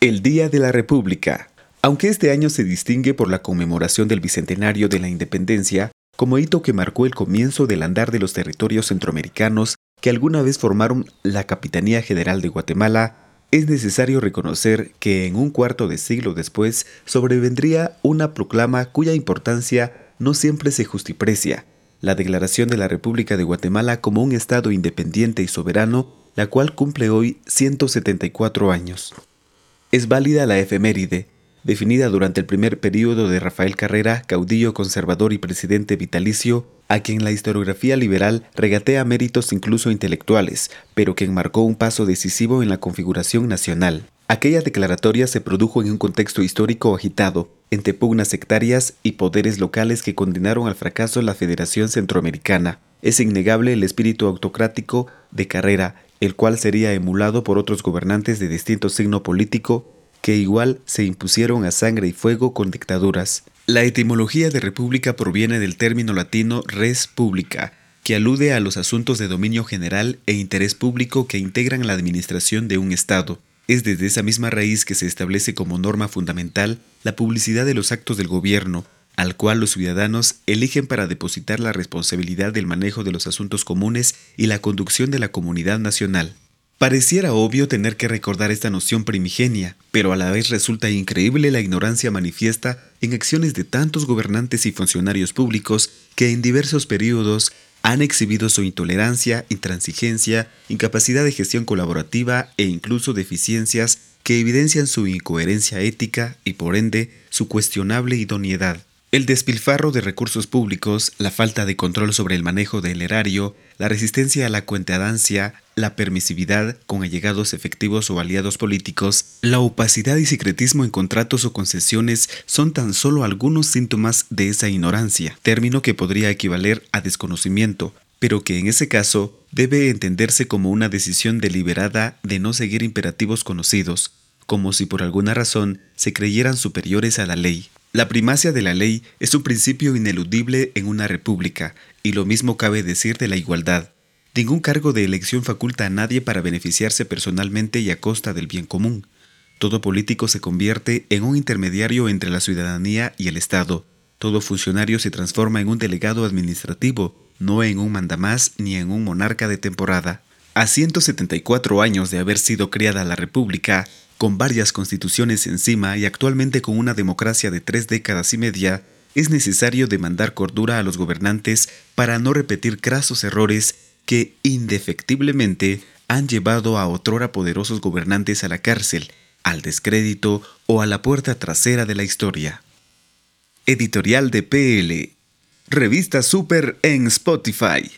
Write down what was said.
El Día de la República. Aunque este año se distingue por la conmemoración del Bicentenario de la Independencia, como hito que marcó el comienzo del andar de los territorios centroamericanos que alguna vez formaron la Capitanía General de Guatemala, es necesario reconocer que en un cuarto de siglo después sobrevendría una proclama cuya importancia no siempre se justiprecia, la Declaración de la República de Guatemala como un Estado independiente y soberano, la cual cumple hoy 174 años. Es válida la efeméride, definida durante el primer período de Rafael Carrera, caudillo conservador y presidente vitalicio, a quien la historiografía liberal regatea méritos incluso intelectuales, pero que marcó un paso decisivo en la configuración nacional. Aquella declaratoria se produjo en un contexto histórico agitado, entre pugnas sectarias y poderes locales que condenaron al fracaso la Federación Centroamericana. Es innegable el espíritu autocrático de Carrera, el cual sería emulado por otros gobernantes de distinto signo político que igual se impusieron a sangre y fuego con dictaduras. La etimología de república proviene del término latino res publica, que alude a los asuntos de dominio general e interés público que integran la administración de un Estado. Es desde esa misma raíz que se establece como norma fundamental la publicidad de los actos del gobierno, al cual los ciudadanos eligen para depositar la responsabilidad del manejo de los asuntos comunes y la conducción de la comunidad nacional. Pareciera obvio tener que recordar esta noción primigenia, pero a la vez resulta increíble la ignorancia manifiesta en acciones de tantos gobernantes y funcionarios públicos que en diversos periodos han exhibido su intolerancia, intransigencia, incapacidad de gestión colaborativa e incluso deficiencias que evidencian su incoherencia ética y por ende su cuestionable idoneidad. El despilfarro de recursos públicos, la falta de control sobre el manejo del erario, la resistencia a la cuentadancia, la permisividad con allegados efectivos o aliados políticos, la opacidad y secretismo en contratos o concesiones son tan solo algunos síntomas de esa ignorancia, término que podría equivaler a desconocimiento, pero que en ese caso debe entenderse como una decisión deliberada de no seguir imperativos conocidos, como si por alguna razón se creyeran superiores a la ley. La primacia de la ley es un principio ineludible en una república, y lo mismo cabe decir de la igualdad. Ningún cargo de elección faculta a nadie para beneficiarse personalmente y a costa del bien común. Todo político se convierte en un intermediario entre la ciudadanía y el Estado. Todo funcionario se transforma en un delegado administrativo, no en un mandamás ni en un monarca de temporada. A 174 años de haber sido criada la República, con varias constituciones encima y actualmente con una democracia de tres décadas y media, es necesario demandar cordura a los gobernantes para no repetir crasos errores que indefectiblemente han llevado a otrora poderosos gobernantes a la cárcel, al descrédito o a la puerta trasera de la historia. Editorial de PL. Revista Super en Spotify.